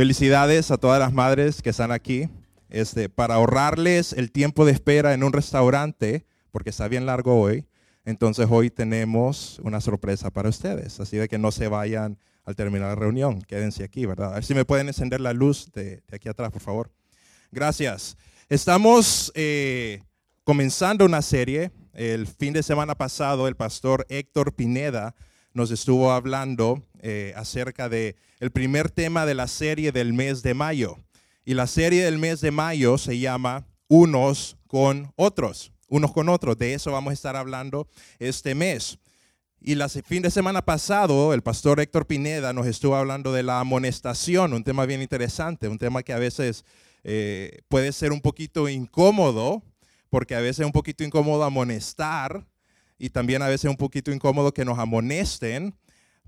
felicidades a todas las madres que están aquí. Este, para ahorrarles el tiempo de espera en un restaurante, porque está bien largo hoy, entonces hoy tenemos una sorpresa para ustedes. Así de que no se vayan al terminar la reunión, quédense aquí, ¿verdad? A ver si me pueden encender la luz de, de aquí atrás, por favor. Gracias. Estamos eh, comenzando una serie. El fin de semana pasado, el pastor Héctor Pineda nos estuvo hablando eh, acerca de el primer tema de la serie del mes de mayo. Y la serie del mes de mayo se llama Unos con otros. Unos con otros. De eso vamos a estar hablando este mes. Y el fin de semana pasado, el pastor Héctor Pineda nos estuvo hablando de la amonestación, un tema bien interesante, un tema que a veces eh, puede ser un poquito incómodo, porque a veces es un poquito incómodo amonestar y también a veces es un poquito incómodo que nos amonesten,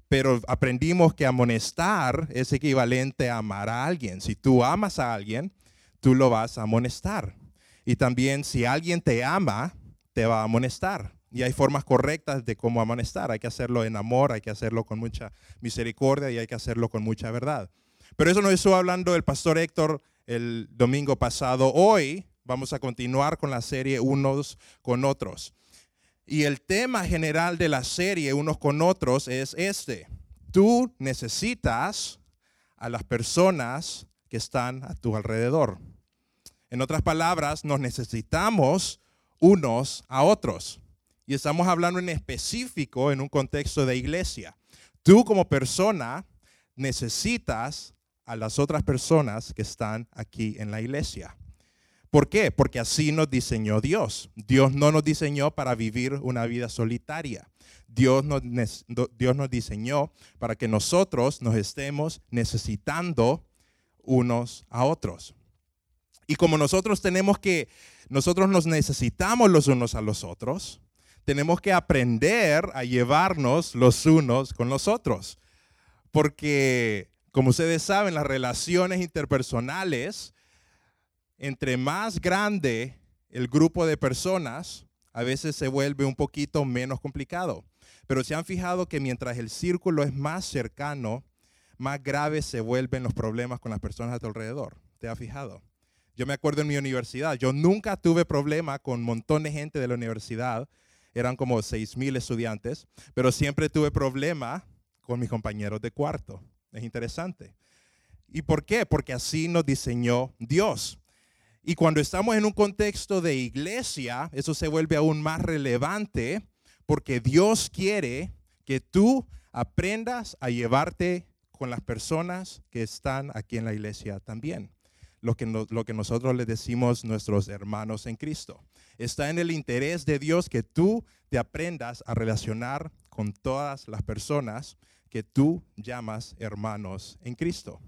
pero aprendimos que amonestar es equivalente a amar a alguien. Si tú amas a alguien, tú lo vas a amonestar. Y también si alguien te ama, te va a amonestar. Y hay formas correctas de cómo amonestar. Hay que hacerlo en amor, hay que hacerlo con mucha misericordia y hay que hacerlo con mucha verdad. Pero eso nos estuvo hablando el pastor Héctor el domingo pasado. Hoy vamos a continuar con la serie Unos con Otros. Y el tema general de la serie Unos con Otros es este. Tú necesitas a las personas que están a tu alrededor. En otras palabras, nos necesitamos unos a otros. Y estamos hablando en específico en un contexto de iglesia. Tú como persona necesitas a las otras personas que están aquí en la iglesia. ¿Por qué? Porque así nos diseñó Dios. Dios no nos diseñó para vivir una vida solitaria. Dios nos, diseñó para que nosotros nos estemos necesitando unos a otros. Y como nosotros tenemos que, nosotros nos necesitamos los unos a los otros, tenemos que aprender a llevarnos los unos con los otros. Porque, como ustedes saben, las relaciones interpersonales entre más grande el grupo de personas, a veces se vuelve un poquito menos complicado. Pero se han fijado que mientras el círculo es más cercano, más graves se vuelven los problemas con las personas a tu alrededor. ¿Te has fijado? Yo me acuerdo en mi universidad, yo nunca tuve problema con montón de gente de la universidad, eran como 6 mil estudiantes, pero siempre tuve problema con mis compañeros de cuarto. Es interesante. ¿Y por qué? Porque así nos diseñó Dios. Y cuando estamos en un contexto de iglesia, eso se vuelve aún más relevante porque Dios quiere que tú aprendas a llevarte con las personas que están aquí en la iglesia también. Lo que, nosotros le decimos nuestros hermanos en Cristo. Está en el interés de Dios que tú te aprendas a relacionar con todas las personas que tú llamas hermanos en Cristo.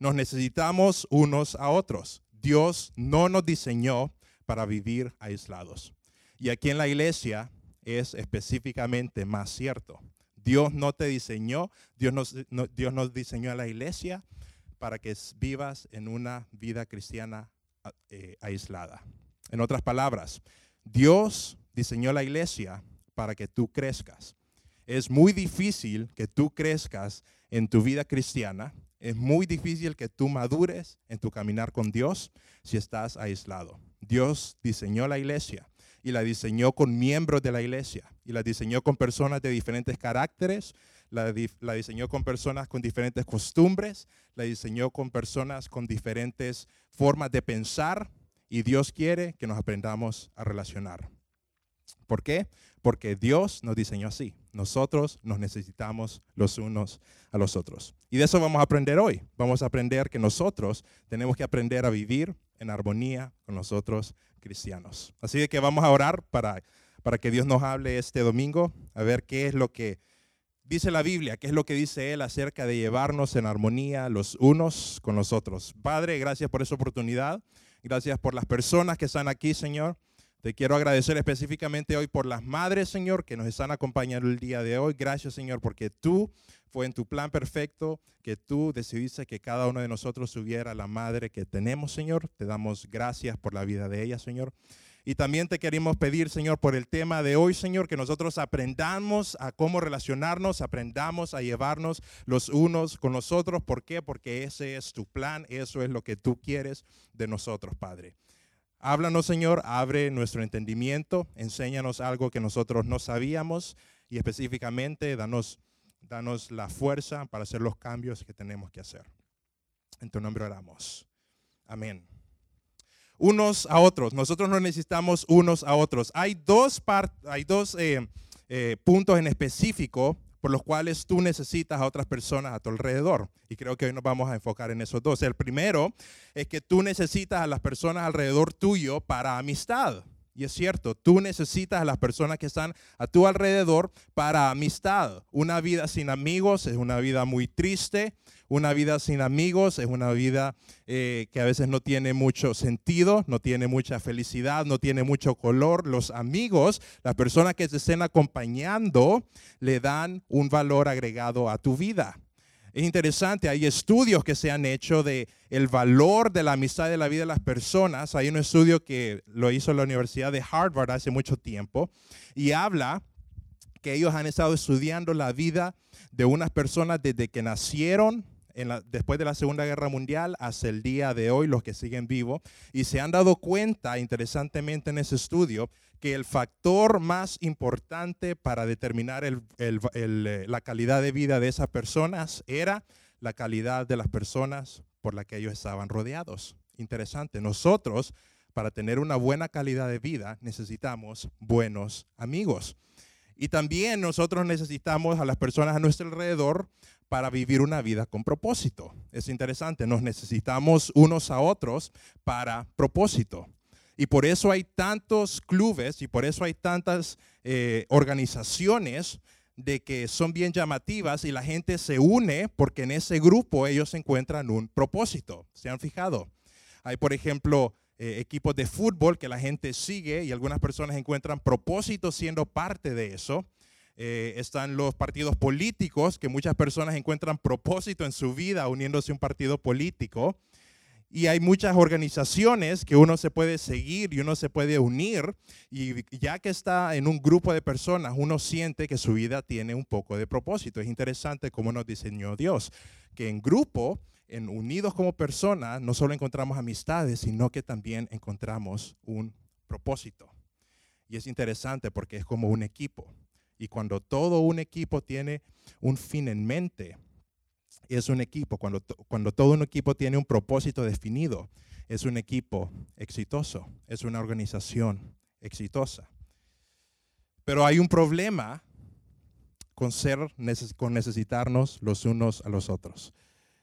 Nos necesitamos unos a otros. Dios no nos diseñó para vivir aislados. Y aquí en la iglesia es específicamente más cierto. Dios no te diseñó, Dios nos, Dios nos diseñó a la iglesia para que vivas en una vida cristiana eh, aislada. En otras palabras, Dios diseñó la iglesia para que tú crezcas. Es muy difícil que tú crezcas en tu vida cristiana es muy difícil que tú madures en tu caminar con Dios si estás aislado. Dios diseñó la iglesia y la diseñó con miembros de la iglesia y la diseñó con personas de diferentes caracteres, la, diseñó con personas con diferentes costumbres, la diseñó con personas con diferentes formas de pensar y Dios quiere que nos aprendamos a relacionar. ¿Por qué? Porque Dios nos diseñó así. Nosotros nos necesitamos los unos a los otros. Y de eso vamos a aprender hoy. Vamos a aprender que nosotros tenemos que aprender a vivir en armonía con los otros cristianos. Así que vamos a orar para, para que Dios nos hable este domingo, a ver qué es lo que dice la Biblia, qué es lo que dice Él acerca de llevarnos en armonía los unos con los otros. Padre, gracias por esa oportunidad. Gracias por las personas que están aquí, Señor. Te quiero agradecer específicamente hoy por las madres, Señor, que nos están acompañando el día de hoy. Gracias, Señor, porque tú fue en tu plan perfecto que tú decidiste que cada uno de nosotros tuviera la madre que tenemos, Señor. Te damos gracias por la vida de ella, Señor. Y también te queremos pedir, Señor, por el tema de hoy, Señor, que nosotros aprendamos a cómo relacionarnos, aprendamos a llevarnos los unos con los otros. ¿Por qué? Porque ese es tu plan, eso es lo que tú quieres de nosotros, Padre. Háblanos, Señor, abre nuestro entendimiento, enséñanos algo que nosotros no sabíamos y específicamente danos, danos la fuerza para hacer los cambios que tenemos que hacer. En tu nombre oramos. Amén. Unos a otros. Nosotros no necesitamos unos a otros. Hay dos, hay dos eh, eh, puntos en específico por los cuales tú necesitas a otras personas a tu alrededor. Y creo que hoy nos vamos a enfocar en esos dos. El primero es que tú necesitas a las personas alrededor tuyo para amistad. Y es cierto, tú necesitas a las personas que están a tu alrededor para amistad. Una vida sin amigos es una vida muy triste. Una vida sin amigos es una vida eh, que a veces no tiene mucho sentido, no tiene mucha felicidad, no tiene mucho color. Los amigos, las personas que te estén acompañando, le dan un valor agregado a tu vida. Es interesante, hay estudios que se han hecho de el valor de la amistad de la vida de las personas. Hay un estudio que lo hizo la Universidad de Harvard hace mucho tiempo y habla que ellos han estado estudiando la vida de unas personas desde que nacieron después de la Segunda Guerra Mundial hasta el día de hoy, los que siguen vivos, y se han dado cuenta, interesantemente en ese estudio, que el factor más importante para determinar eh, la calidad de vida de esas personas era la calidad de las personas por las que ellos estaban rodeados. Interesante, nosotros para tener una buena calidad de vida necesitamos buenos amigos. Y también nosotros necesitamos a las personas a nuestro alrededor para vivir una vida con propósito. Es interesante, nos necesitamos unos a otros para propósito. Y por eso hay tantos clubes y por eso hay tantas eh, organizaciones de que son bien llamativas y la gente se une porque en ese grupo ellos encuentran un propósito. ¿Se han fijado? Hay, por ejemplo, eh, equipos de fútbol que la gente sigue y algunas personas encuentran propósito siendo parte de eso. Eh, están los partidos políticos, que muchas personas encuentran propósito en su vida uniéndose a un partido político. Y hay muchas organizaciones que uno se puede seguir y uno se puede unir. Y ya que está en un grupo de personas, uno siente que su vida tiene un poco de propósito. Es interesante cómo nos diseñó Dios, que en grupo, en unidos como personas, no solo encontramos amistades, sino que también encontramos un propósito. Y es interesante porque es como un equipo. Y cuando todo un equipo tiene un fin en mente, es un equipo. Cuando, cuando todo un equipo tiene un propósito definido, es un equipo exitoso, es una organización exitosa. Pero hay un problema con ser, con necesitarnos los unos a los otros.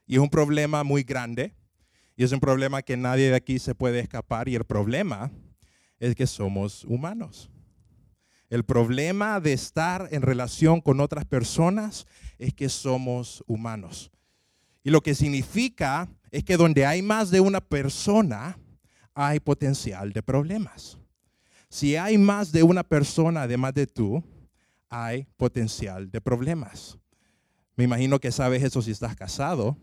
Y es un problema muy grande y es un problema que nadie de aquí se puede escapar y el problema es que somos humanos. El problema de estar en relación con otras personas es que somos humanos. Y lo que significa es que donde hay más de una persona, hay potencial de problemas. Si hay más de una persona además de tú, hay potencial de problemas. Me imagino que sabes eso si estás casado.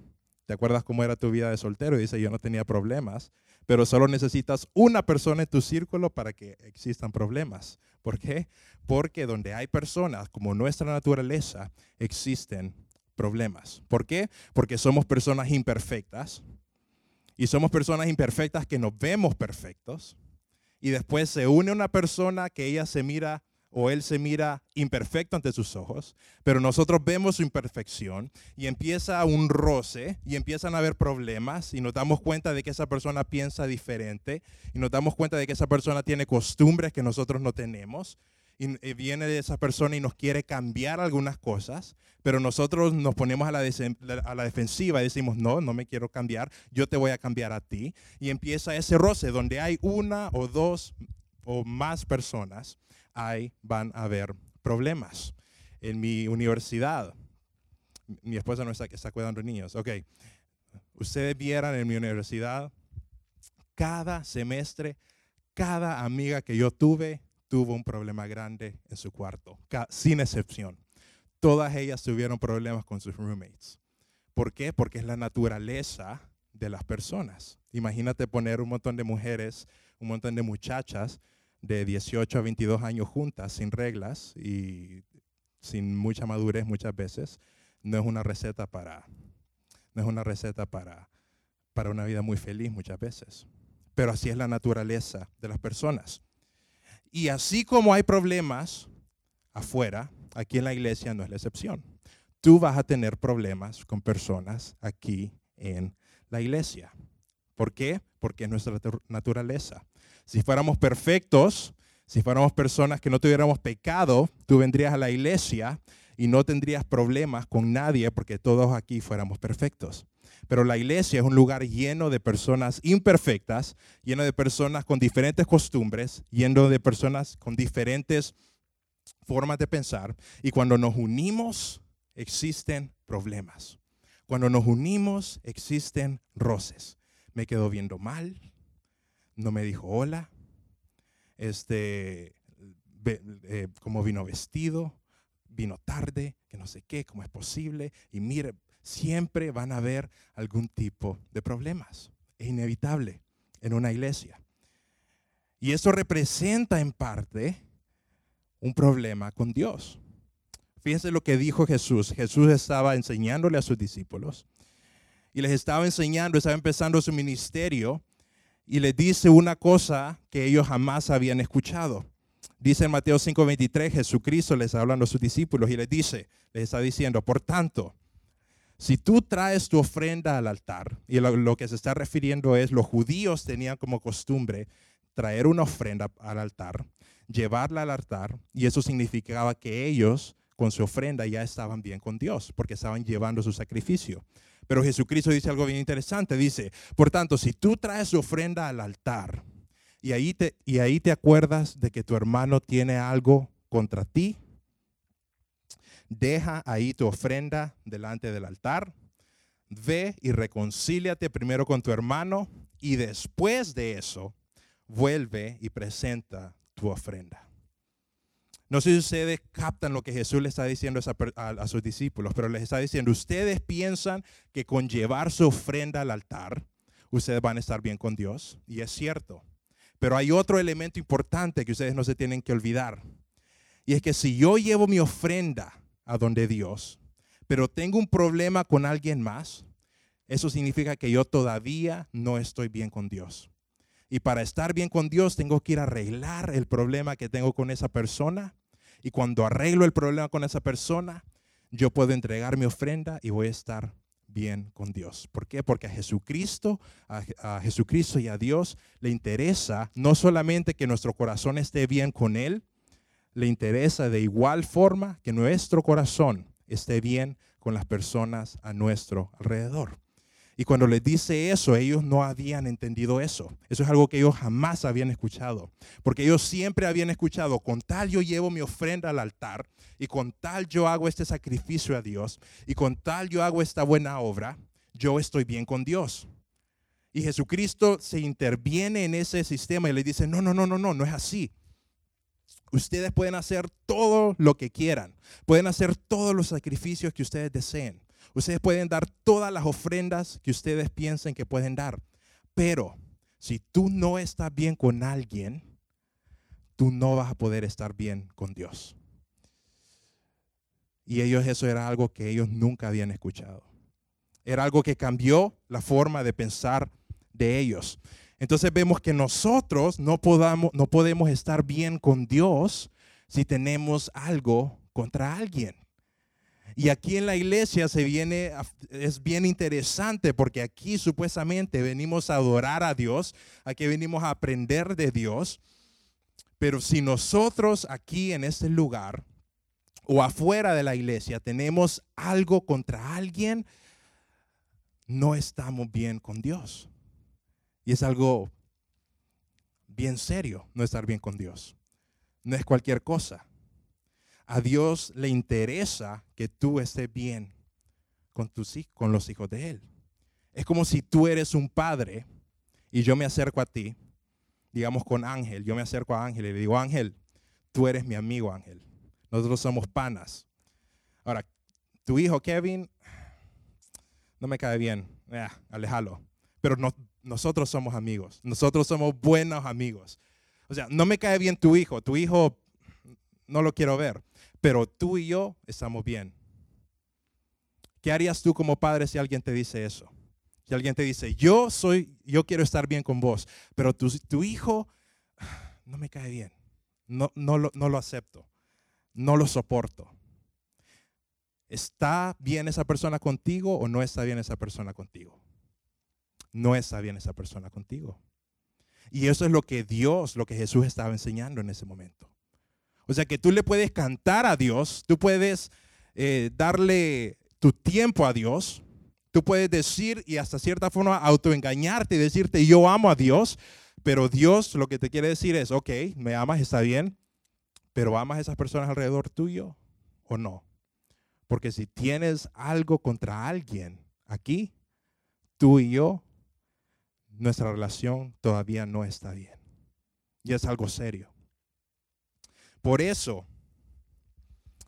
¿Te acuerdas cómo era tu vida de soltero? Y dice, yo no tenía problemas pero solo necesitas una persona en tu círculo para que existan problemas. ¿Por qué? Porque donde hay personas como nuestra naturaleza, existen problemas. ¿Por qué? Porque somos personas imperfectas y somos personas imperfectas que nos vemos perfectos y después se une una persona que ella se mira o él se mira imperfecto ante sus ojos, pero nosotros vemos su imperfección y empieza un roce y empiezan a haber problemas y nos damos cuenta de que esa persona piensa diferente y nos damos cuenta de que esa persona tiene costumbres que nosotros no tenemos y viene de esa persona y nos quiere cambiar algunas cosas, pero nosotros nos ponemos a la, a la, defensiva y decimos, no, no me quiero cambiar, yo te voy a cambiar a ti. Y empieza ese roce donde hay una o dos o más personas ahí van a haber problemas. en mi universidad, mi esposa no está, está cuidando niños, ok, ustedes vieran en mi universidad, cada semestre, cada amiga que yo tuve tuvo un problema grande en su cuarto, sin excepción. Todas ellas tuvieron problemas con sus roommates. ¿Por qué? Porque es la naturaleza de las personas. Imagínate poner un montón de mujeres, un montón de muchachas de 18 a 22 años juntas, sin reglas y sin mucha madurez muchas veces. No es una receta para, no es una receta para, para una vida muy feliz muchas veces. Pero así es la naturaleza de las personas. Y así como hay problemas afuera, aquí en la iglesia no es la excepción. Tú vas a tener problemas con personas aquí en la iglesia. ¿Por qué? Porque es nuestra naturaleza. Si fuéramos perfectos, si fuéramos personas que no tuviéramos pecado, tú vendrías a la iglesia y no tendrías problemas con nadie porque todos aquí fuéramos perfectos. Pero la iglesia es un lugar lleno de personas imperfectas, lleno de personas con diferentes costumbres, lleno de personas con diferentes formas de pensar. Y cuando nos unimos, existen problemas. Cuando nos unimos, existen roces. Me quedó viendo mal, no me dijo hola, este, eh, vino vestido, vino tarde, que no sé qué, cómo es posible. Y mire, siempre van a haber algún tipo de problemas. Es inevitable en una iglesia. Y eso representa en parte un problema con Dios. Fíjense lo que dijo Jesús. Jesús estaba enseñándole a sus discípulos y les estaba enseñando, estaba empezando su ministerio y les dice una cosa que ellos jamás habían escuchado. Dice en Mateo 5:23, Jesucristo les habla a sus discípulos y les dice, les está diciendo, por tanto, si tú traes tu ofrenda al altar, y lo, que se está refiriendo es, los judíos tenían como costumbre traer una ofrenda al altar, llevarla al altar, y eso significaba que ellos con su ofrenda ya estaban bien con Dios, porque estaban llevando su sacrificio. Pero Jesucristo dice algo bien interesante, dice, por tanto, si tú traes tu ofrenda al altar, y ahí te, y ahí te acuerdas de que tu hermano tiene algo contra ti, deja ahí tu ofrenda delante del altar, ve y reconcíliate primero con tu hermano y después de eso vuelve y presenta tu ofrenda. No sé si ustedes captan lo que Jesús le está diciendo a, a, sus discípulos, pero les está diciendo, ustedes piensan que con llevar su ofrenda al altar, ustedes van a estar bien con Dios. Y es cierto. Pero hay otro elemento importante que ustedes no se tienen que olvidar. Y es que si yo llevo mi ofrenda a donde Dios, pero tengo un problema con alguien más, eso significa que yo todavía no estoy bien con Dios. Y para estar bien con Dios tengo que ir a arreglar el problema que tengo con esa persona. Y cuando arreglo el problema con esa persona, yo puedo entregar mi ofrenda y voy a estar bien con Dios. ¿Por qué? Porque a Jesucristo, a, a, Jesucristo y a Dios le interesa no solamente que nuestro corazón esté bien con Él, le interesa de igual forma que nuestro corazón esté bien con las personas a nuestro alrededor. Y cuando les dice eso, ellos no habían entendido eso. Eso es algo que ellos jamás habían escuchado. Porque ellos siempre habían escuchado, con tal yo llevo mi ofrenda al altar, y con tal yo hago este sacrificio a Dios, y con tal yo hago esta buena obra, yo estoy bien con Dios. Y Jesucristo se interviene en ese sistema y le dice, no, no, no, no, no, no es así. Ustedes pueden hacer todo lo que quieran. Pueden hacer todos los sacrificios que ustedes deseen. Ustedes pueden dar todas las ofrendas que ustedes piensen que pueden dar. Pero si tú no estás bien con alguien, tú no vas a poder estar bien con Dios. Y ellos eso era algo que ellos nunca habían escuchado. Era algo que cambió la forma de pensar de ellos. Entonces vemos que nosotros no, podamos, no podemos estar bien con Dios si tenemos algo contra alguien. Y aquí en la iglesia se viene, es bien interesante porque aquí supuestamente venimos a adorar a Dios, aquí venimos a aprender de Dios. Pero si nosotros aquí en este lugar o afuera de la iglesia tenemos algo contra alguien, no estamos bien con Dios. Y es algo bien serio no estar bien con Dios. No es cualquier cosa. A Dios le interesa que tú estés bien con, tus, con los hijos de Él. Es como si tú eres un padre y yo me acerco a ti, digamos con Ángel, yo me acerco a Ángel y le digo, Ángel, tú eres mi amigo Ángel. Nosotros somos panas. Ahora, tu hijo Kevin no me cae bien, eh, alejalo. Pero nosotros somos amigos, nosotros somos buenos amigos. O sea, no me cae bien tu hijo, tu hijo no lo quiero ver, pero tú y yo estamos bien. ¿Qué harías tú como padre si alguien te dice eso? Si alguien te dice, yo soy, yo quiero estar bien con vos, pero tu, tu hijo no me cae bien, no, no, lo, no lo acepto, no lo soporto. ¿Está bien esa persona contigo o no está bien esa persona contigo? No está bien esa persona contigo. Y eso es lo que Dios, lo que Jesús estaba enseñando en ese momento. O sea que tú le puedes cantar a Dios, tú puedes eh, darle tu tiempo a Dios, Tú puedes decir y hasta cierta forma autoengañarte y decirte yo amo a Dios, pero Dios lo que te quiere decir es, ok, me amas, está bien, pero amas a esas personas alrededor tuyo o no. Porque si tienes algo contra alguien aquí, tú y yo, nuestra relación todavía no está bien. Y es algo serio. Por eso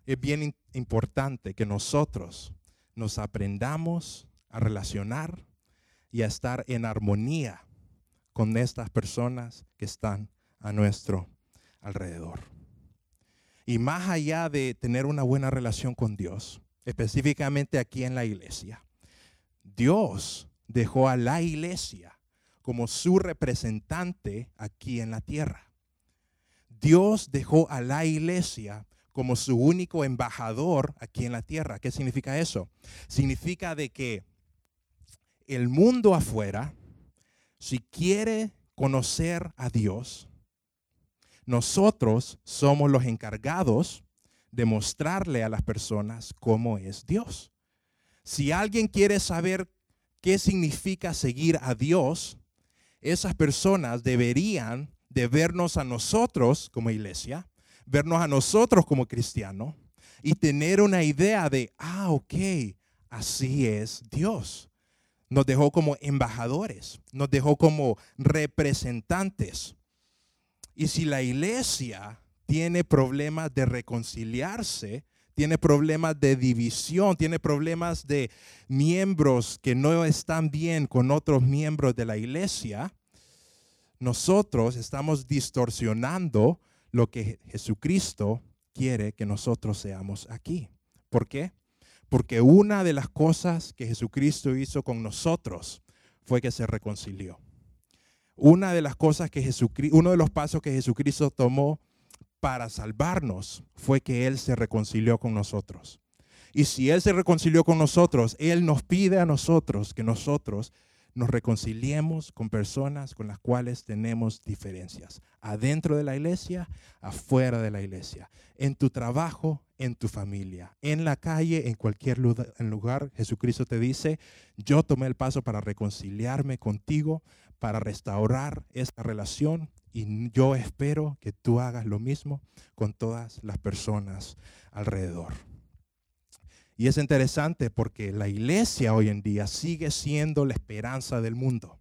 es bien importante que nosotros nos aprendamos a relacionar y a estar en armonía con estas personas que están a nuestro alrededor. Y más allá de tener una buena relación con Dios, específicamente aquí en la iglesia, Dios dejó a la iglesia como su representante aquí en la tierra. Dios dejó a la iglesia como su único embajador aquí en la tierra. ¿Qué significa eso? Significa de que el mundo afuera, si quiere conocer a Dios, nosotros somos los encargados de mostrarle a las personas cómo es Dios. Si alguien quiere saber qué significa seguir a Dios, esas personas deberían de vernos a nosotros como iglesia, vernos a nosotros como cristianos y tener una idea de, ah, ok, así es Dios nos dejó como embajadores, nos dejó como representantes. Y si la iglesia tiene problemas de reconciliarse, tiene problemas de división, tiene problemas de miembros que no están bien con otros miembros de la iglesia, nosotros estamos distorsionando lo que Jesucristo quiere que nosotros seamos aquí. ¿Por qué? Porque una de las cosas que Jesucristo hizo con nosotros fue que se reconcilió. Una de las cosas que Jesucristo, uno de los pasos que Jesucristo tomó para salvarnos fue que Él se reconcilió con nosotros. Y si Él se reconcilió con nosotros, Él nos pide a nosotros que nosotros nos reconciliemos con personas con las cuales tenemos diferencias, adentro de la iglesia, afuera de la iglesia, en tu trabajo, en tu familia, en la calle, en cualquier lugar. Jesucristo te dice, yo tomé el paso para reconciliarme contigo, para restaurar esta relación y yo espero que tú hagas lo mismo con todas las personas alrededor. Y es interesante porque la iglesia hoy en día sigue siendo la esperanza del mundo.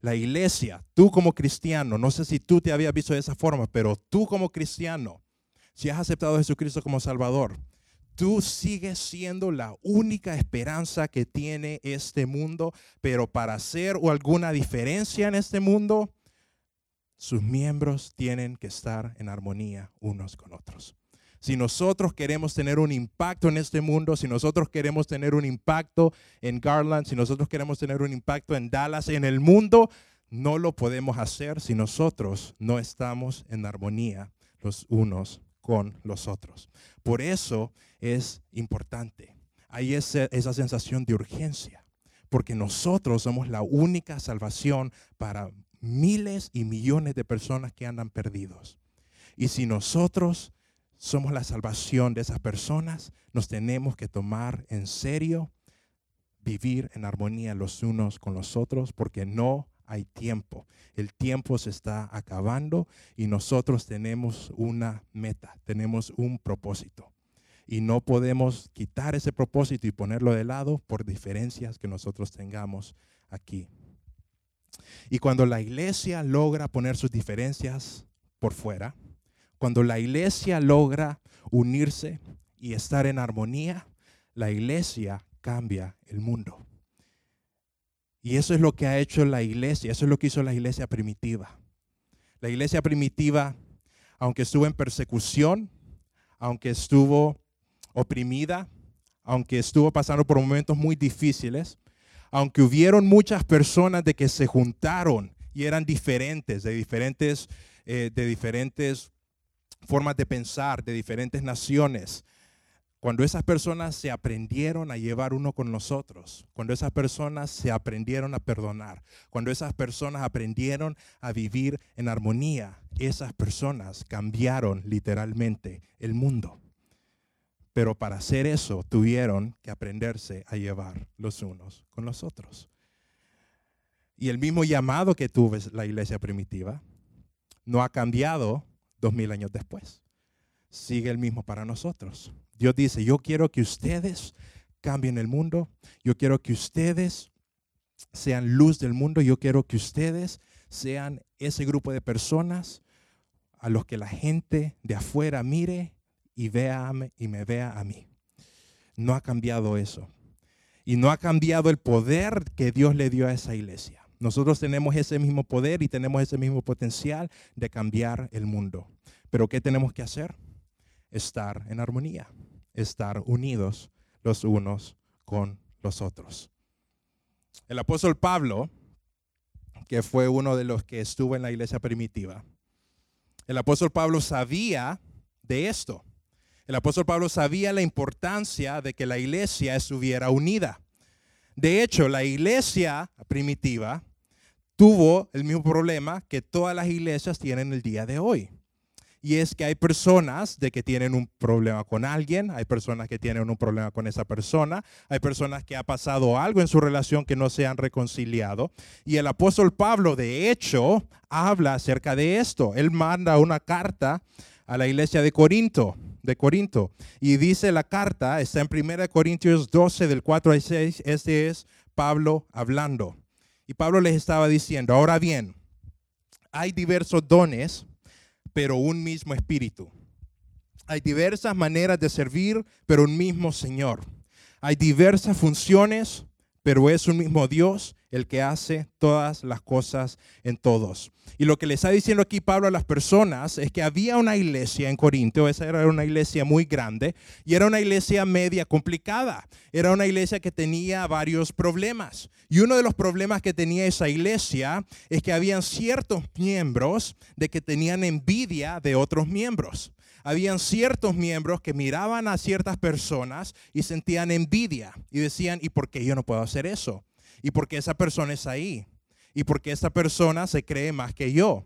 La iglesia, tú como cristiano, no sé si tú te habías visto de esa forma, pero tú como cristiano, si has aceptado a Jesucristo como Salvador, tú sigues siendo la única esperanza que tiene este mundo, pero para hacer alguna diferencia en este mundo, sus miembros tienen que estar en armonía unos con otros si nosotros queremos tener un impacto en este mundo, si nosotros queremos tener un impacto en Garland, si nosotros queremos tener un impacto en Dallas, en el mundo, no lo podemos hacer si nosotros no estamos en armonía los unos con los otros. Por eso es importante. Hay esa, sensación de urgencia, porque nosotros somos la única salvación para miles y millones de personas que andan perdidos. Y si nosotros somos la salvación de esas personas, nos tenemos que tomar en serio vivir en armonía los unos con los otros porque no hay tiempo. El tiempo se está acabando y nosotros tenemos una meta, tenemos un propósito. Y no podemos quitar ese propósito y ponerlo de lado por diferencias que nosotros tengamos aquí. Y cuando la iglesia logra poner sus diferencias por fuera, cuando la iglesia logra unirse y estar en armonía, la iglesia cambia el mundo. Y eso es lo que ha hecho la iglesia, eso es lo que hizo la iglesia primitiva. La iglesia primitiva, aunque estuvo en persecución, aunque estuvo oprimida, aunque estuvo pasando por momentos muy difíciles, aunque hubieron muchas personas de que se juntaron y eran diferentes, de diferentes, eh, de diferentes formas de pensar, de diferentes naciones, cuando esas personas se aprendieron a llevar uno con nosotros, cuando esas personas se aprendieron a perdonar, cuando esas personas aprendieron a vivir en armonía, esas personas cambiaron literalmente el mundo. Pero para hacer eso tuvieron que aprenderse a llevar los unos con los otros. Y el mismo llamado que tuvo la iglesia primitiva no ha cambiado dos mil años después. Sigue el mismo para nosotros. Dios dice, yo quiero que ustedes cambien el mundo, yo quiero que ustedes sean luz del mundo, yo quiero que ustedes sean ese grupo de personas a los que la gente de afuera mire y vea y me vea a mí. No ha cambiado eso. Y no ha cambiado el poder que Dios le dio a esa iglesia. Nosotros tenemos ese mismo poder y tenemos ese mismo potencial de cambiar el mundo. Pero ¿qué tenemos que hacer? Estar en armonía estar unidos los unos con los otros. El apóstol Pablo, que fue uno de los que estuvo en la iglesia primitiva, el apóstol Pablo sabía de esto. El apóstol Pablo sabía la importancia de que la iglesia estuviera unida. De hecho, la iglesia primitiva tuvo el mismo problema que todas las iglesias tienen el día de hoy. Y es que hay personas de que tienen un problema con alguien, hay personas que tienen un problema con esa persona, hay personas que ha pasado algo en su relación que no se han reconciliado. Y el apóstol Pablo, de hecho, habla acerca de esto. Él manda una carta a la iglesia de Corinto, de Corinto. Y dice la carta, está en 1 Corintios 12, del 4 al 6, este es Pablo hablando. Y Pablo les estaba diciendo, ahora bien, hay diversos dones pero un mismo espíritu. Hay diversas maneras de servir, pero un mismo Señor. Hay diversas funciones, pero es un mismo Dios el que hace todas las cosas en todos. Y lo que le está diciendo aquí Pablo a las personas es que había una iglesia en Corinto, esa era una iglesia muy grande y era una iglesia media complicada. Era una iglesia que tenía varios problemas. Y uno de los problemas que tenía esa iglesia es que habían ciertos miembros de que tenían envidia de otros miembros habían ciertos miembros que miraban a ciertas personas y sentían envidia y decían, ¿y por qué yo no puedo hacer eso? ¿Y por qué esa persona es ahí? ¿Y por qué esa persona se cree más que yo?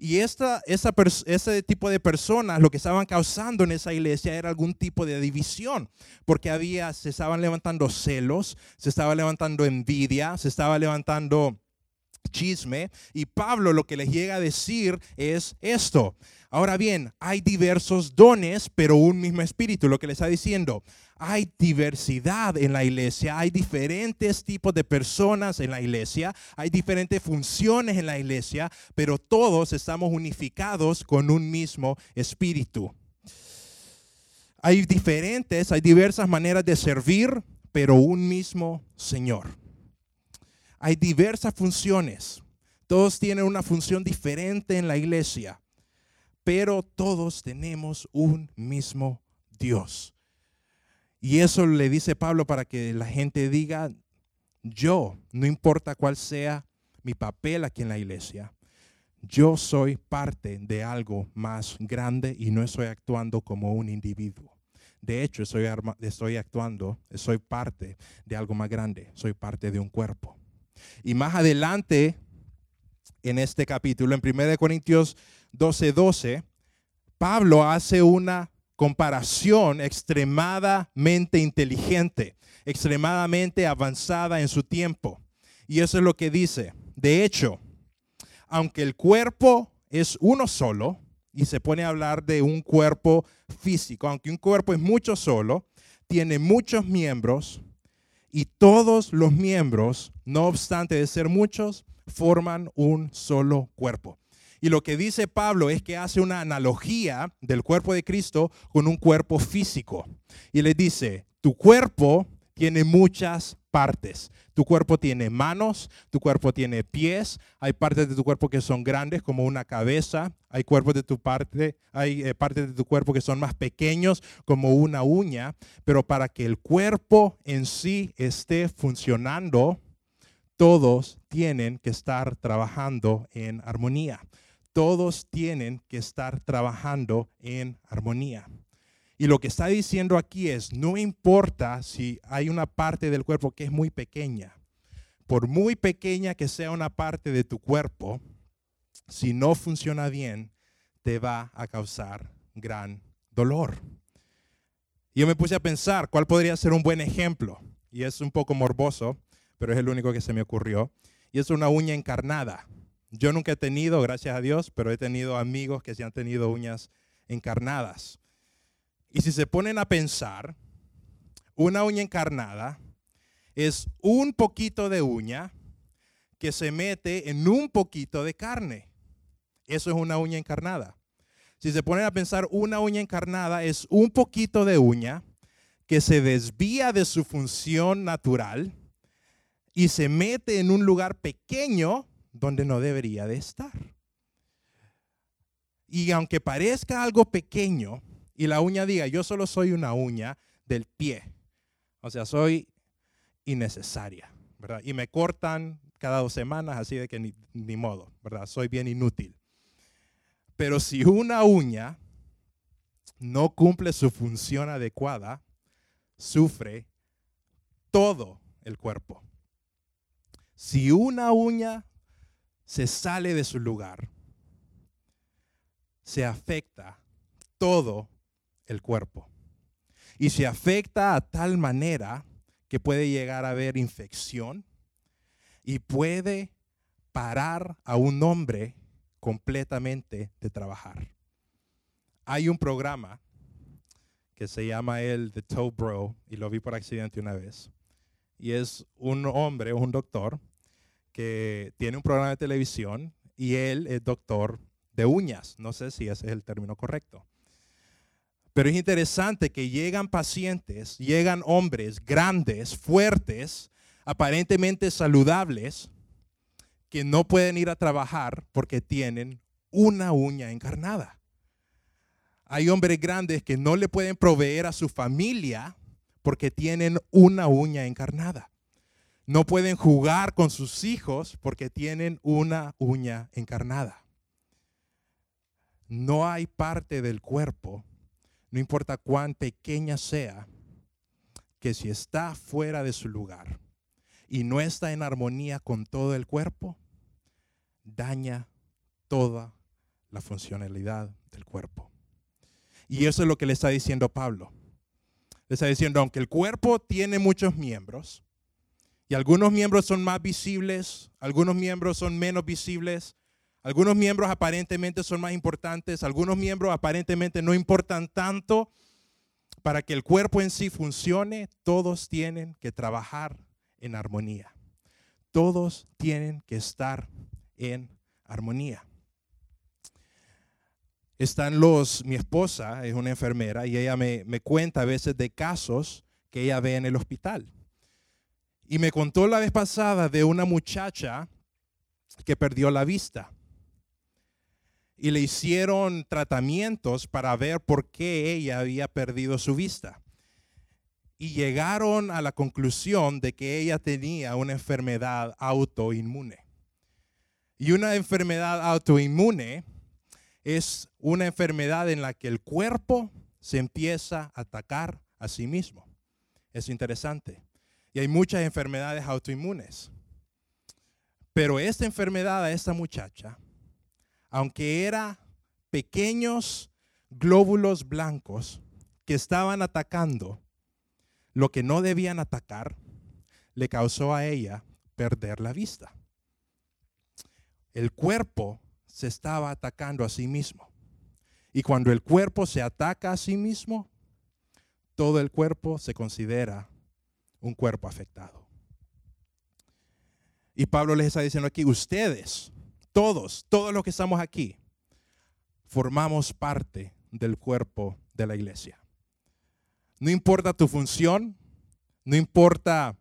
Y esta, ese tipo de personas lo que estaban causando en esa iglesia era algún tipo de división, porque había, se estaban levantando celos, se estaba levantando envidia, se estaba levantando chisme. Y Pablo lo que les llega a decir es esto. Ahora bien, hay diversos dones, pero un mismo espíritu. Lo que le está diciendo, hay diversidad en la iglesia, hay diferentes tipos de personas en la iglesia, hay diferentes funciones en la iglesia, pero todos estamos unificados con un mismo espíritu. Hay diferentes, hay diversas maneras de servir, pero un mismo Señor. Hay diversas funciones. Todos tienen una función diferente en la iglesia pero todos tenemos un mismo Dios. Y eso le dice Pablo para que la gente diga, yo, no importa cuál sea mi papel aquí en la iglesia, yo soy parte de algo más grande y no estoy actuando como un individuo. De hecho, estoy, estoy actuando, soy parte de algo más grande, soy parte de un cuerpo. Y más adelante, en este capítulo, en 1 Corintios 12:12, Pablo hace una comparación extremadamente inteligente, extremadamente avanzada en su tiempo. Y eso es lo que dice. De hecho, aunque el cuerpo es uno solo, y se pone a hablar de un cuerpo físico, aunque un cuerpo es mucho solo, tiene muchos miembros y todos los miembros, no obstante de ser muchos, forman un solo cuerpo. Y lo que dice Pablo es que hace una analogía del cuerpo de Cristo con un cuerpo físico. Y le dice, tu cuerpo tiene muchas partes. Tu cuerpo tiene manos, tu cuerpo tiene pies, hay partes de tu cuerpo que son grandes como una cabeza, hay cuerpos de tu parte, hay eh, partes de tu cuerpo que son más pequeños como una uña, pero para que el cuerpo en sí esté funcionando, todos tienen que estar trabajando en armonía. Todos tienen que estar trabajando en armonía. Y lo que está diciendo aquí es, no importa si hay una parte del cuerpo que es muy pequeña, por muy pequeña que sea una parte de tu cuerpo, si no funciona bien, te va a causar gran dolor. Yo me puse a pensar cuál podría ser un buen ejemplo. Y es un poco morboso, pero es el único que se me ocurrió. Y es una uña encarnada. Yo nunca he tenido, gracias a Dios, pero he tenido amigos que se han tenido uñas encarnadas. Y si se ponen a pensar, una uña encarnada es un poquito de uña que se mete en un poquito de carne. Eso es una uña encarnada. Si se ponen a pensar, una uña encarnada es un poquito de uña que se desvía de su función natural y se mete en un lugar pequeño donde no debería de estar. Y aunque parezca algo pequeño, y la uña diga, yo solo soy una uña del pie. O sea, soy innecesaria, ¿verdad? Y me cortan cada dos semanas, así de que ni, modo, ¿verdad? Soy bien inútil. Pero si una uña no cumple su función adecuada, sufre todo el cuerpo. Si una uña se sale de su lugar, se afecta todo el cuerpo. Y se afecta a tal manera que puede llegar a haber infección y puede parar a un hombre completamente de trabajar. Hay un programa que se llama el The Toe Bro y lo vi por accidente una vez. Y es un hombre, un doctor, que tiene un programa de televisión y él es doctor de uñas. No sé si ese es el término correcto. Pero es interesante que llegan pacientes, llegan hombres grandes, fuertes, aparentemente saludables, que no pueden ir a trabajar porque tienen una uña encarnada. Hay hombres grandes que no le pueden proveer a su familia porque tienen una uña encarnada. No pueden jugar con sus hijos porque tienen una uña encarnada. No hay parte del cuerpo no importa cuán pequeña sea, que si está fuera de su lugar y no está en armonía con todo el cuerpo, daña toda la funcionalidad del cuerpo. Y eso es lo que le está diciendo Pablo. Le está diciendo, aunque el cuerpo tiene muchos miembros, y algunos miembros son más visibles, algunos miembros son menos visibles, algunos miembros aparentemente son más importantes, algunos miembros aparentemente no importan tanto. Para que el cuerpo en sí funcione, todos tienen que trabajar en armonía. Todos tienen que estar en armonía. Están los, mi esposa es una enfermera y ella me, me cuenta a veces de casos que ella ve en el hospital. Y me contó la vez pasada de una muchacha que perdió la vista y le hicieron tratamientos para ver por qué ella había perdido su vista. Y llegaron a la conclusión de que ella tenía una enfermedad autoinmune. Y una enfermedad autoinmune es una enfermedad en la que el cuerpo se empieza a atacar a sí mismo. Es interesante. Y hay muchas enfermedades autoinmunes. Pero esta enfermedad a esta muchacha aunque eran pequeños glóbulos blancos que estaban atacando lo que no debían atacar, le causó a ella perder la vista. El cuerpo se estaba atacando a sí mismo. Y cuando el cuerpo se ataca a sí mismo, todo el cuerpo se considera un cuerpo afectado. Y Pablo les está diciendo aquí, ustedes, todos, todos los que estamos aquí, formamos parte del cuerpo de la iglesia. No importa tu función, no importa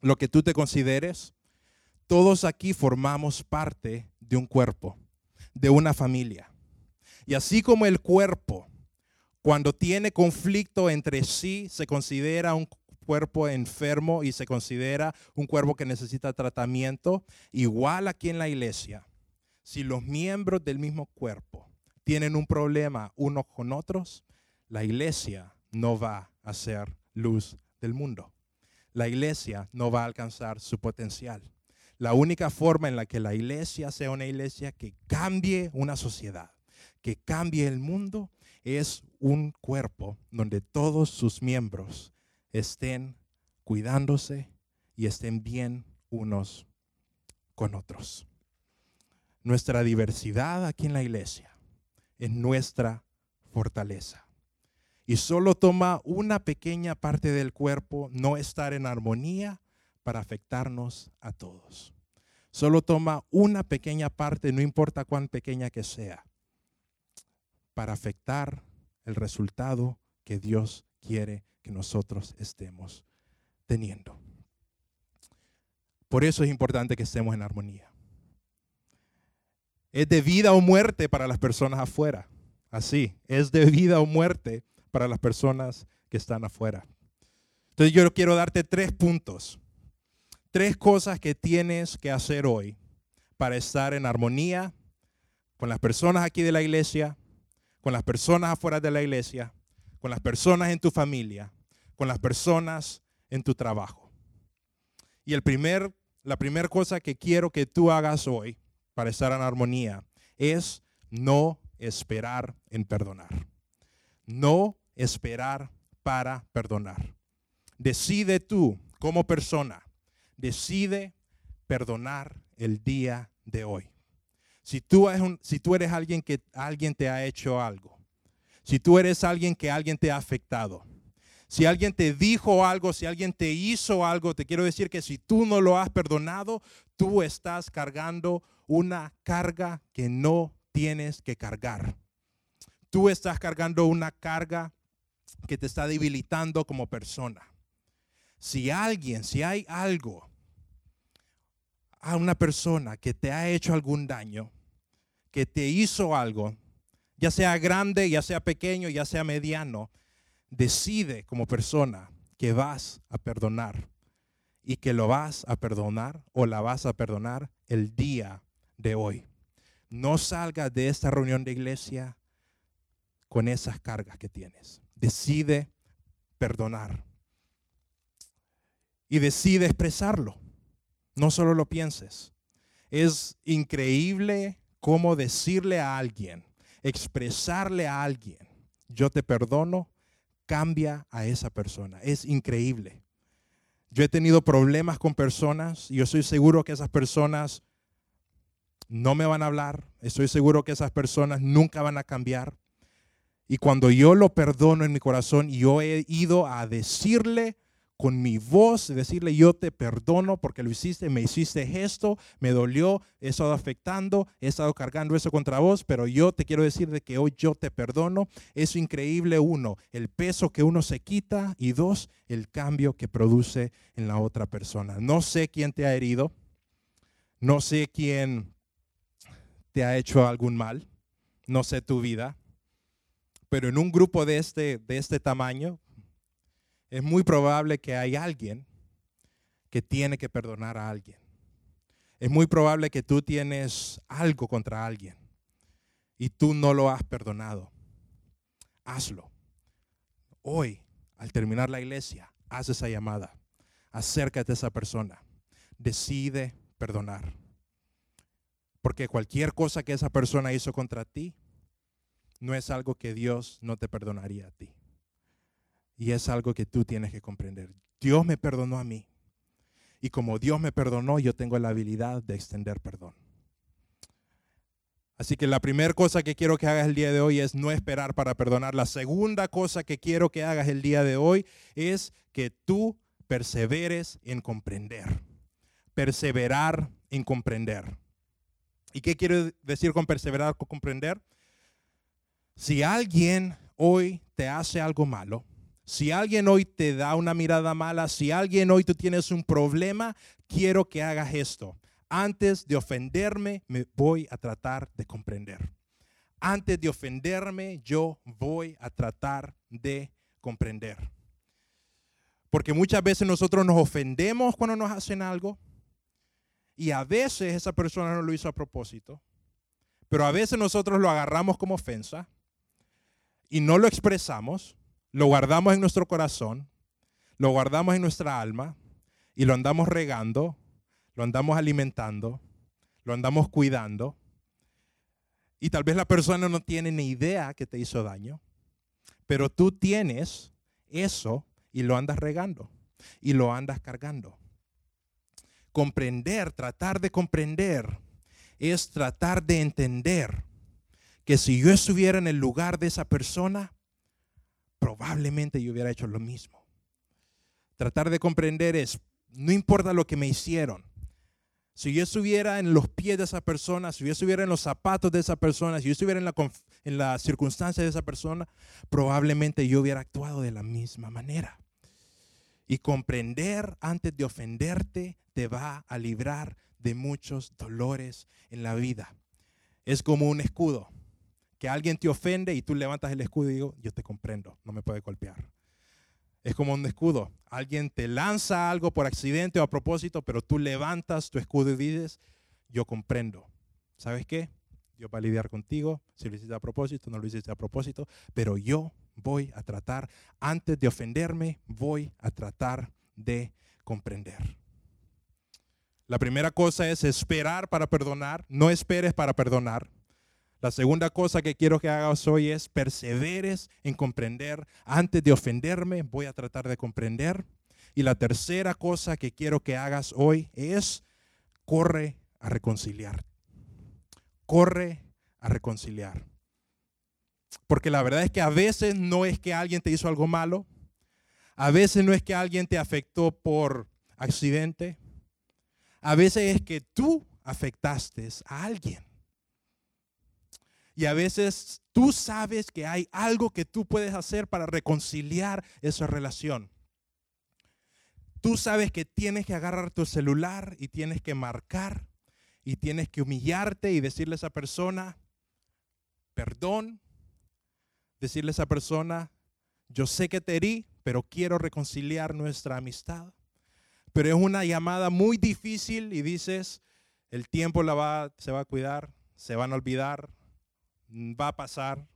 lo que tú te consideres, todos aquí formamos parte de un cuerpo, de una familia. Y así como el cuerpo, cuando tiene conflicto entre sí, se considera un cuerpo enfermo y se considera un cuerpo que necesita tratamiento, igual aquí en la iglesia, si los miembros del mismo cuerpo tienen un problema unos con otros, la iglesia no va a ser luz del mundo. La iglesia no va a alcanzar su potencial. La única forma en la que la iglesia sea una iglesia que cambie una sociedad, que cambie el mundo, es un cuerpo donde todos sus miembros estén cuidándose y estén bien unos con otros. Nuestra diversidad aquí en la iglesia es nuestra fortaleza. Y solo toma una pequeña parte del cuerpo no estar en armonía para afectarnos a todos. Solo toma una pequeña parte, no importa cuán pequeña que sea, para afectar el resultado que Dios quiere que nosotros estemos teniendo. Por eso es importante que estemos en armonía. Es de vida o muerte para las personas afuera. Así, es de vida o muerte para las personas que están afuera. Entonces yo quiero darte tres puntos, tres cosas que tienes que hacer hoy para estar en armonía con las personas aquí de la iglesia, con las personas afuera de la iglesia, con las personas en tu familia, con las personas en tu trabajo. Y el primer, la primera cosa que quiero que tú hagas hoy para estar en armonía es no esperar en perdonar. No esperar para perdonar. Decide tú como persona, decide perdonar el día de hoy. Si tú, si tú eres alguien que alguien te ha hecho algo, si tú eres alguien que alguien te ha afectado, si alguien te dijo algo, si alguien te hizo algo, te quiero decir que si tú no lo has perdonado, tú estás cargando una carga que no tienes que cargar. Tú estás cargando una carga que te está debilitando como persona. Si alguien, si hay algo a una persona que te ha hecho algún daño, que te hizo algo, ya sea grande, ya sea pequeño, ya sea mediano, decide como persona que vas a perdonar y que lo vas a perdonar o la vas a perdonar el día de hoy. No salgas de esta reunión de iglesia con esas cargas que tienes. Decide perdonar. Y decide expresarlo. No solo lo pienses. Es increíble cómo decirle a alguien, expresarle a alguien, yo te perdono, cambia a esa persona. Es increíble. Yo he tenido problemas con personas y yo estoy seguro que esas personas no me van a hablar. Estoy seguro que esas personas nunca van a cambiar. Y cuando yo lo perdono en mi corazón, yo he ido a decirle con mi voz, decirle yo te perdono porque lo hiciste, me hiciste esto, me dolió, he estado afectando, he estado cargando eso contra vos, pero yo te quiero decir de que hoy yo te perdono. Es increíble, uno, el peso que uno se quita y dos, el cambio que produce en la otra persona. No sé quién te ha herido, no sé quién te ha hecho algún mal, no sé tu vida, pero en un grupo de este, de este tamaño, es muy probable que hay alguien que tiene que perdonar a alguien. Es muy probable que tú tienes algo contra alguien y tú no lo has perdonado. Hazlo. Hoy, al terminar la iglesia, haz esa llamada. Acércate a esa persona. Decide perdonar. Porque cualquier cosa que esa persona hizo contra ti no es algo que Dios no te perdonaría a ti. Y es algo que tú tienes que comprender. Dios me perdonó a mí. Y como Dios me perdonó, yo tengo la habilidad de extender perdón. Así que la primera cosa que quiero que hagas el día de hoy es no esperar para perdonar. La segunda cosa que quiero que hagas el día de hoy es que tú perseveres en comprender. Perseverar en comprender. ¿Y qué quiero decir con perseverar, con comprender? Si alguien hoy te hace algo malo, si alguien hoy te da una mirada mala, si alguien hoy tú tienes un problema, quiero que hagas esto. Antes de ofenderme, me voy a tratar de comprender. Antes de ofenderme, yo voy a tratar de comprender. Porque muchas veces nosotros nos ofendemos cuando nos hacen algo y a veces esa persona no lo hizo a propósito, pero a veces nosotros lo agarramos como ofensa y no lo expresamos, lo guardamos en nuestro corazón, lo guardamos en nuestra alma y lo andamos regando, lo andamos alimentando, lo andamos cuidando. Y tal vez la persona no tiene ni idea que te hizo daño, pero tú tienes eso y lo andas regando y lo andas cargando. Comprender, tratar de comprender, es tratar de entender que si yo estuviera en el lugar de esa persona, probablemente yo hubiera hecho lo mismo. Tratar de comprender es, no importa lo que me hicieron, si yo estuviera en los pies de esa persona, si yo estuviera en los zapatos de esa persona, si yo estuviera en la, en la circunstancia de esa persona, probablemente yo hubiera actuado de la misma manera. Y comprender antes de ofenderte te va a librar de muchos dolores en la vida. Es como un escudo, que alguien te ofende y tú levantas el escudo y digo, yo te comprendo, no me puede golpear. Es como un escudo. Alguien te lanza algo por accidente o a propósito, pero tú levantas tu escudo y dices, yo comprendo. ¿Sabes qué? Yo va a lidiar contigo, si lo hiciste a propósito, no lo hiciste a propósito, pero yo voy a tratar, antes de ofenderme, voy a tratar de comprender. La primera cosa es esperar para perdonar, no esperes para perdonar. La segunda cosa que quiero que hagas hoy es perseveres en comprender. Antes de ofenderme, voy a tratar de comprender. Y la tercera cosa que quiero que hagas hoy es corre a reconciliar. Corre a reconciliar. Porque la verdad es que a veces no es que alguien te hizo algo malo. A veces no es que alguien te afectó por accidente. A veces es que tú afectaste a alguien. Y a veces tú sabes que hay algo que tú puedes hacer para reconciliar esa relación. Tú sabes que tienes que agarrar tu celular y tienes que marcar y tienes que humillarte y decirle a esa persona, perdón, decirle a esa persona, yo sé que te herí, pero quiero reconciliar nuestra amistad. Pero es una llamada muy difícil y dices, el tiempo la va, se va a cuidar, se van a olvidar, va a pasar,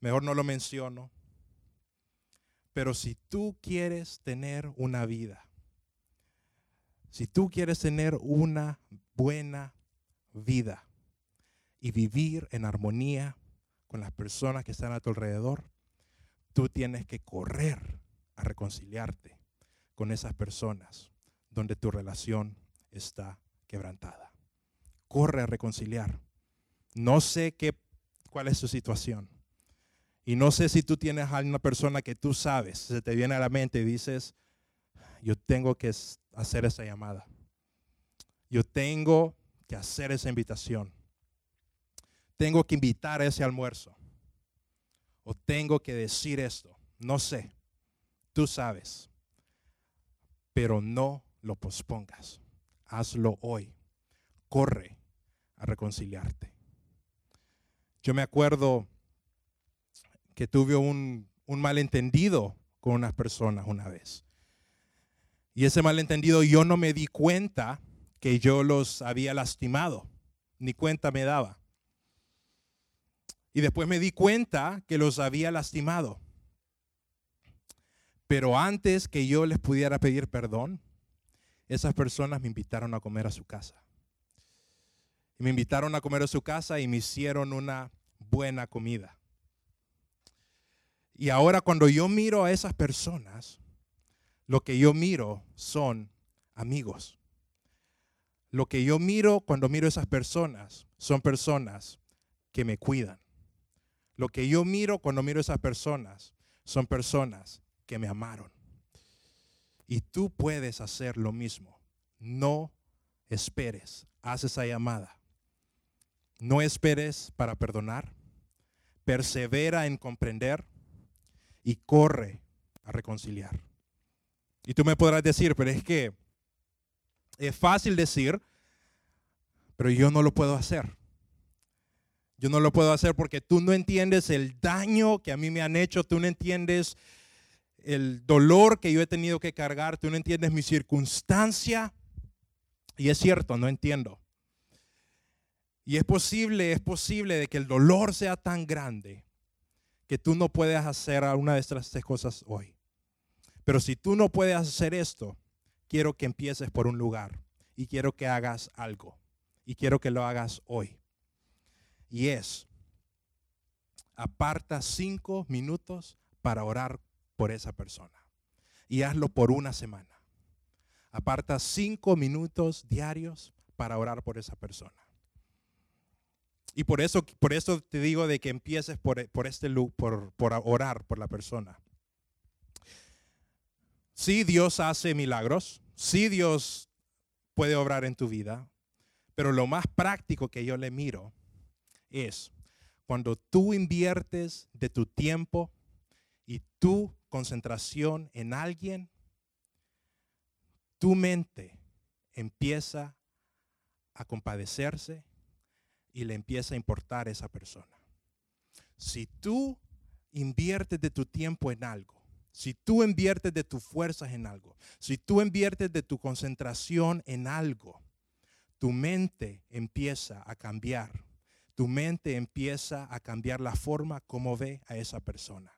mejor no lo menciono. Pero si tú quieres tener una vida, si tú quieres tener una buena vida y vivir en armonía con las personas que están a tu alrededor, tú tienes que correr a reconciliarte con esas personas donde tu relación está quebrantada. Corre a reconciliar. No sé qué cuál es su situación. Y no sé si tú tienes a una persona que tú sabes, se te viene a la mente y dices, yo tengo que hacer esa llamada. Yo tengo que hacer esa invitación. Tengo que invitar a ese almuerzo. O tengo que decir esto. No sé. Tú sabes. Pero no lo pospongas. Hazlo hoy. Corre a reconciliarte. Yo me acuerdo que tuve un, malentendido con unas personas una vez. Y ese malentendido yo no me di cuenta que yo los había lastimado, ni cuenta me daba. Y después me di cuenta que los había lastimado. Pero antes que yo les pudiera pedir perdón, esas personas me invitaron a comer a su casa. Y me invitaron a comer a su casa y me hicieron una buena comida. Y ahora cuando yo miro a esas personas, lo que yo miro son amigos. Lo que yo miro cuando miro a esas personas son personas que me cuidan. Lo que yo miro cuando miro a esas personas son personas que me amaron. Y tú puedes hacer lo mismo. No esperes. Haz esa llamada. No esperes para perdonar. Persevera en comprender y corre a reconciliar. Y tú me podrás decir, pero es que es fácil decir, pero yo no lo puedo hacer. Yo no lo puedo hacer porque tú no entiendes el daño que a mí me han hecho, tú no entiendes el dolor que yo he tenido que cargar, tú no entiendes mi circunstancia. Y es cierto, no entiendo. Y es posible, es posible de que el dolor sea tan grande que tú no puedas hacer una de estas tres cosas hoy. Pero si tú no puedes hacer esto, quiero que empieces por un lugar y quiero que hagas algo y quiero que lo hagas hoy. Y es, aparta cinco minutos para orar por esa persona. Y hazlo por una semana. Aparta cinco minutos diarios para orar por esa persona. Y por eso, por eso te digo de que empieces por, por este por, por orar por la persona. Sí, Dios hace milagros. Sí, Dios puede obrar en tu vida. Pero lo más práctico que yo le miro es cuando tú inviertes de tu tiempo y tu concentración en alguien, tu mente empieza a compadecerse y le empieza a importar a esa persona. Si tú inviertes de tu tiempo en algo, si tú inviertes de tus fuerzas en algo, si tú inviertes de tu concentración en algo, tu mente empieza a cambiar. Tu mente empieza a cambiar la forma como ve a esa persona.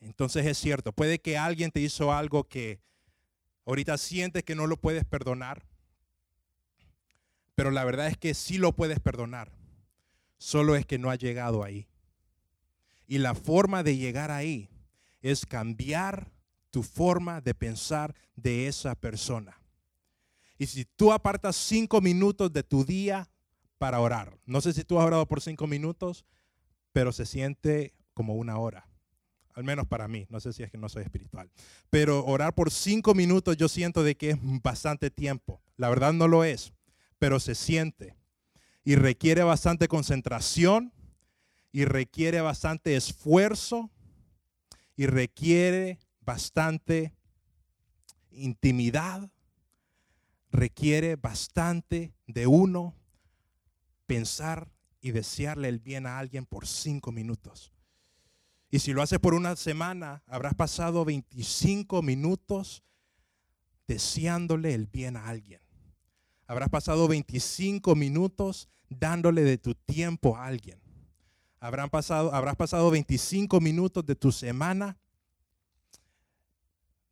Entonces es cierto, puede que alguien te hizo algo que ahorita sientes que no lo puedes perdonar, pero la verdad es que sí lo puedes perdonar, solo es que no ha llegado ahí. Y la forma de llegar ahí es cambiar tu forma de pensar de esa persona. Y si tú apartas cinco minutos de tu día para orar, no sé si tú has orado por cinco minutos, pero se siente como una hora. Al menos para mí, no sé si es que no soy espiritual. Pero orar por cinco minutos yo siento de que es bastante tiempo. La verdad no lo es, pero se siente. Y requiere bastante concentración y requiere bastante esfuerzo y requiere bastante intimidad, requiere bastante de uno pensar y desearle el bien a alguien por cinco minutos. Y si lo haces por una semana, habrás pasado 25 minutos deseándole el bien a alguien. Habrás pasado 25 minutos dándole de tu tiempo a alguien pasado, habrás pasado 25 minutos de tu semana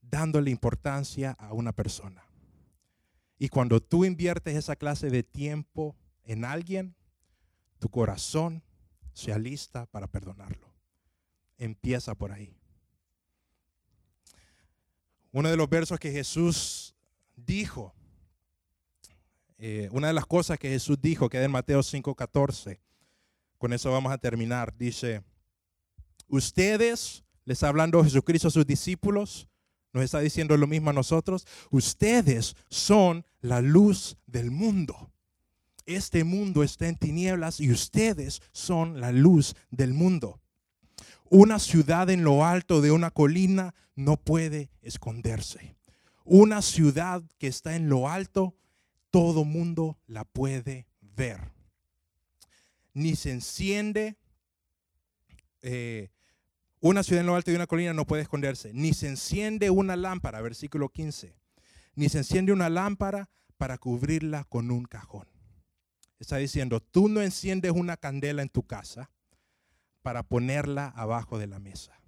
dándole importancia a una persona. Y cuando tú inviertes esa clase de tiempo en alguien, tu corazón se alista para perdonarlo. Empieza por ahí. Uno de los versos que Jesús dijo, eh, una de las cosas que Jesús dijo, que es en Mateo 5:14, con eso vamos a terminar. Dice, ustedes, les está hablando Jesucristo a sus discípulos, nos está diciendo lo mismo a nosotros, ustedes son la luz del mundo. Este mundo está en tinieblas y ustedes son la luz del mundo. Una ciudad en lo alto de una colina no puede esconderse. Una ciudad que está en lo alto, todo mundo la puede ver ni se enciende. Eh, una ciudad en lo alto de una colina no puede esconderse. Ni se enciende una lámpara, versículo 15. Ni se enciende una lámpara para cubrirla con un cajón. Está diciendo, tú no enciendes una candela en tu casa para ponerla abajo de la mesa.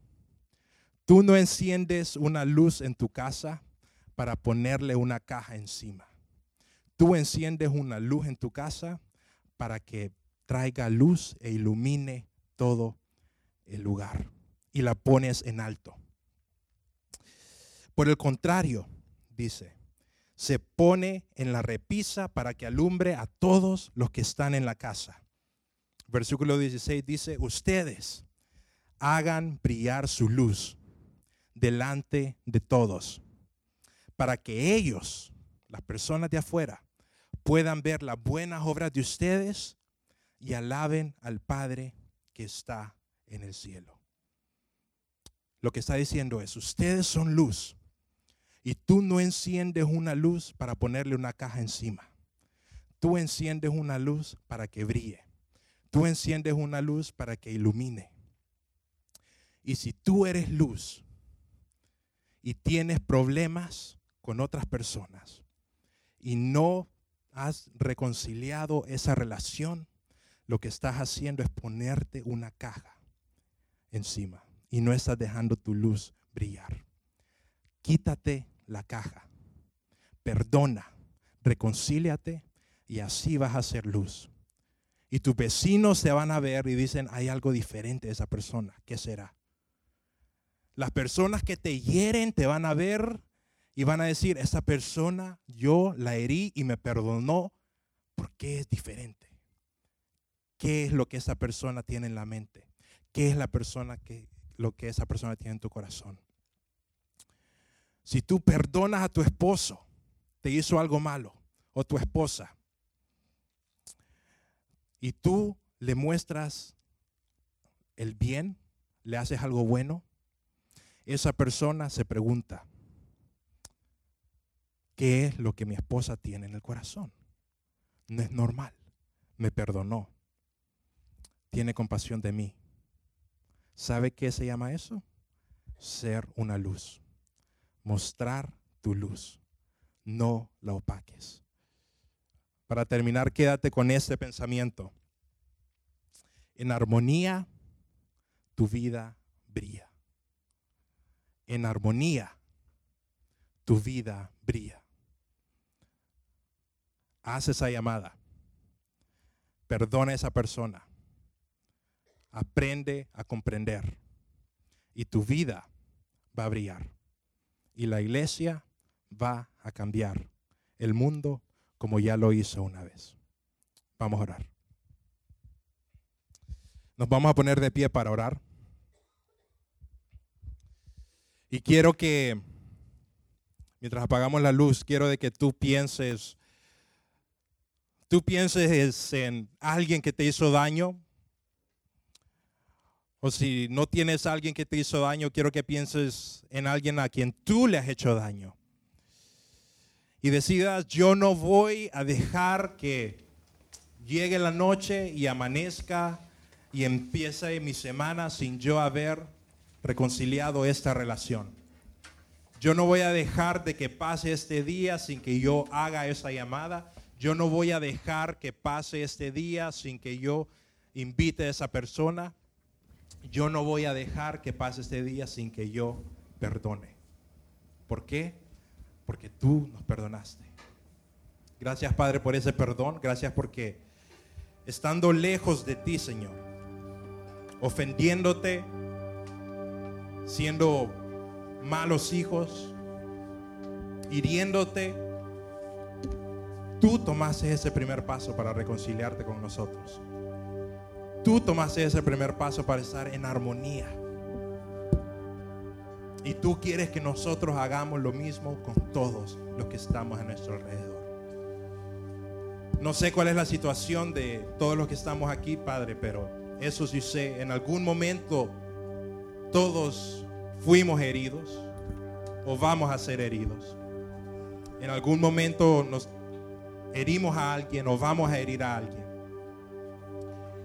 Tú no enciendes una luz en tu casa para ponerle una caja encima. Tú enciendes una luz en tu casa para que traiga luz e ilumine todo el lugar y la pones en alto. Por el contrario, dice, se pone en la repisa para que alumbre a todos los que están en la casa. versículo 16 dice, ustedes hagan brillar su luz delante de todos, para que ellos, las personas de afuera, puedan ver las buenas obras de ustedes y alaben al Padre que está en el cielo. Lo que está diciendo es, ustedes son luz y tú no enciendes una luz para ponerle una caja encima. Tú enciendes una luz para que brille. Tú enciendes una luz para que ilumine. Y si tú eres luz y tienes problemas con otras personas y no has reconciliado esa relación, lo que estás haciendo es ponerte una caja encima y no estás dejando tu luz brillar. Quítate la caja, perdona, reconcíliate y así vas a ser luz. Y tus vecinos te van a ver y dicen, hay algo diferente de esa persona. ¿Qué será? Las personas que te hieren te van a ver y van a decir, esa persona yo la herí y me perdonó porque es diferente. ¿Qué es lo que esa persona tiene en la mente? ¿Qué es la persona que lo que esa persona tiene en tu corazón? Si tú perdonas a tu esposo, te hizo algo malo, o tu esposa, y tú le muestras el bien, le haces algo bueno, esa persona se pregunta, ¿qué es lo que mi esposa tiene en el corazón? No es normal, me perdonó, tiene compasión de mí. ¿Sabe qué se llama eso? Ser una luz, mostrar tu luz, no la opaques. Para terminar, quédate con este pensamiento. En armonía, tu vida brilla. En armonía, tu vida brilla. Haz esa llamada. Perdona a esa persona. Aprende a comprender. Y tu vida va a brillar. Y la iglesia va a cambiar. El mundo como ya lo hizo una vez. Vamos a orar. Nos vamos a poner de pie para orar. Y quiero que, mientras apagamos la luz, quiero de que tú pienses, tú pienses en alguien que te hizo daño. O si no tienes alguien que te hizo daño, quiero que pienses en alguien a quien tú le has hecho daño y decidas, yo no voy a dejar que llegue la noche y amanezca y empiece mi semana sin yo haber reconciliado esta relación. Yo no voy a dejar de que pase este día sin que yo haga esa llamada. Yo no voy a dejar que pase este día sin que yo invite a esa persona. Yo no voy a dejar que pase este día sin que yo perdone. ¿Por qué? porque tú nos perdonaste. Gracias Padre por ese perdón. Gracias porque estando lejos de ti, Señor, ofendiéndote, siendo malos hijos, hiriéndote, tú tomaste ese primer paso para reconciliarte con nosotros. Tú tomaste ese primer paso para estar en armonía y tú quieres que nosotros hagamos lo mismo con todos los que estamos a nuestro alrededor. No sé cuál es la situación de todos los que estamos aquí, Padre, pero eso sí sé, en algún momento todos fuimos heridos o vamos a ser heridos. En algún momento nos herimos a alguien o vamos a herir a alguien.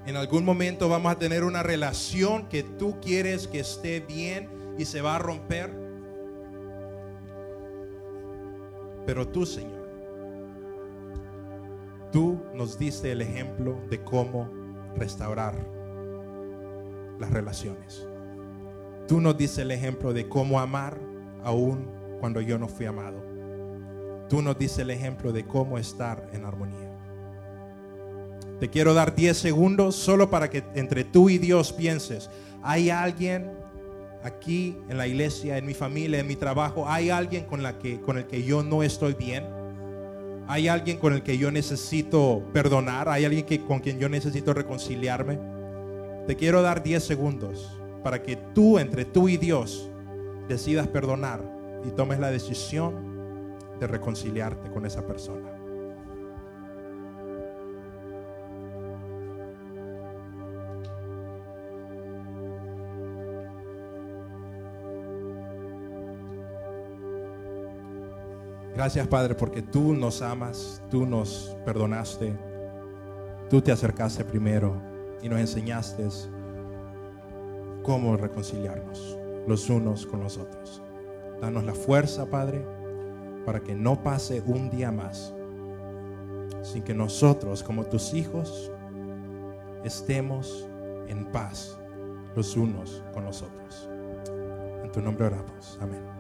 En algún momento vamos a tener una relación que tú quieres que esté bien y se va a romper. Pero tú, Señor, tú nos diste el ejemplo de cómo restaurar las relaciones. Tú nos diste el ejemplo de cómo amar aún cuando yo no fui amado. Tú nos diste el ejemplo de cómo estar en armonía. Te quiero dar 10 segundos solo para que entre tú y Dios pienses, ¿hay alguien aquí en la iglesia, en mi familia, en mi trabajo, hay alguien con, la que, con el que yo no estoy bien. Hay alguien con el que yo necesito perdonar, hay alguien que, con quien yo necesito reconciliarme. Te quiero dar 10 segundos para que tú, entre tú y Dios, decidas perdonar y tomes la decisión de reconciliarte con esa persona. Gracias Padre porque tú nos amas, tú nos perdonaste, tú te acercaste primero y nos enseñaste cómo reconciliarnos los unos con los otros. Danos la fuerza, Padre, para que no pase un día más sin que nosotros, como tus hijos, estemos en paz los unos con los otros. En tu nombre oramos. Amén.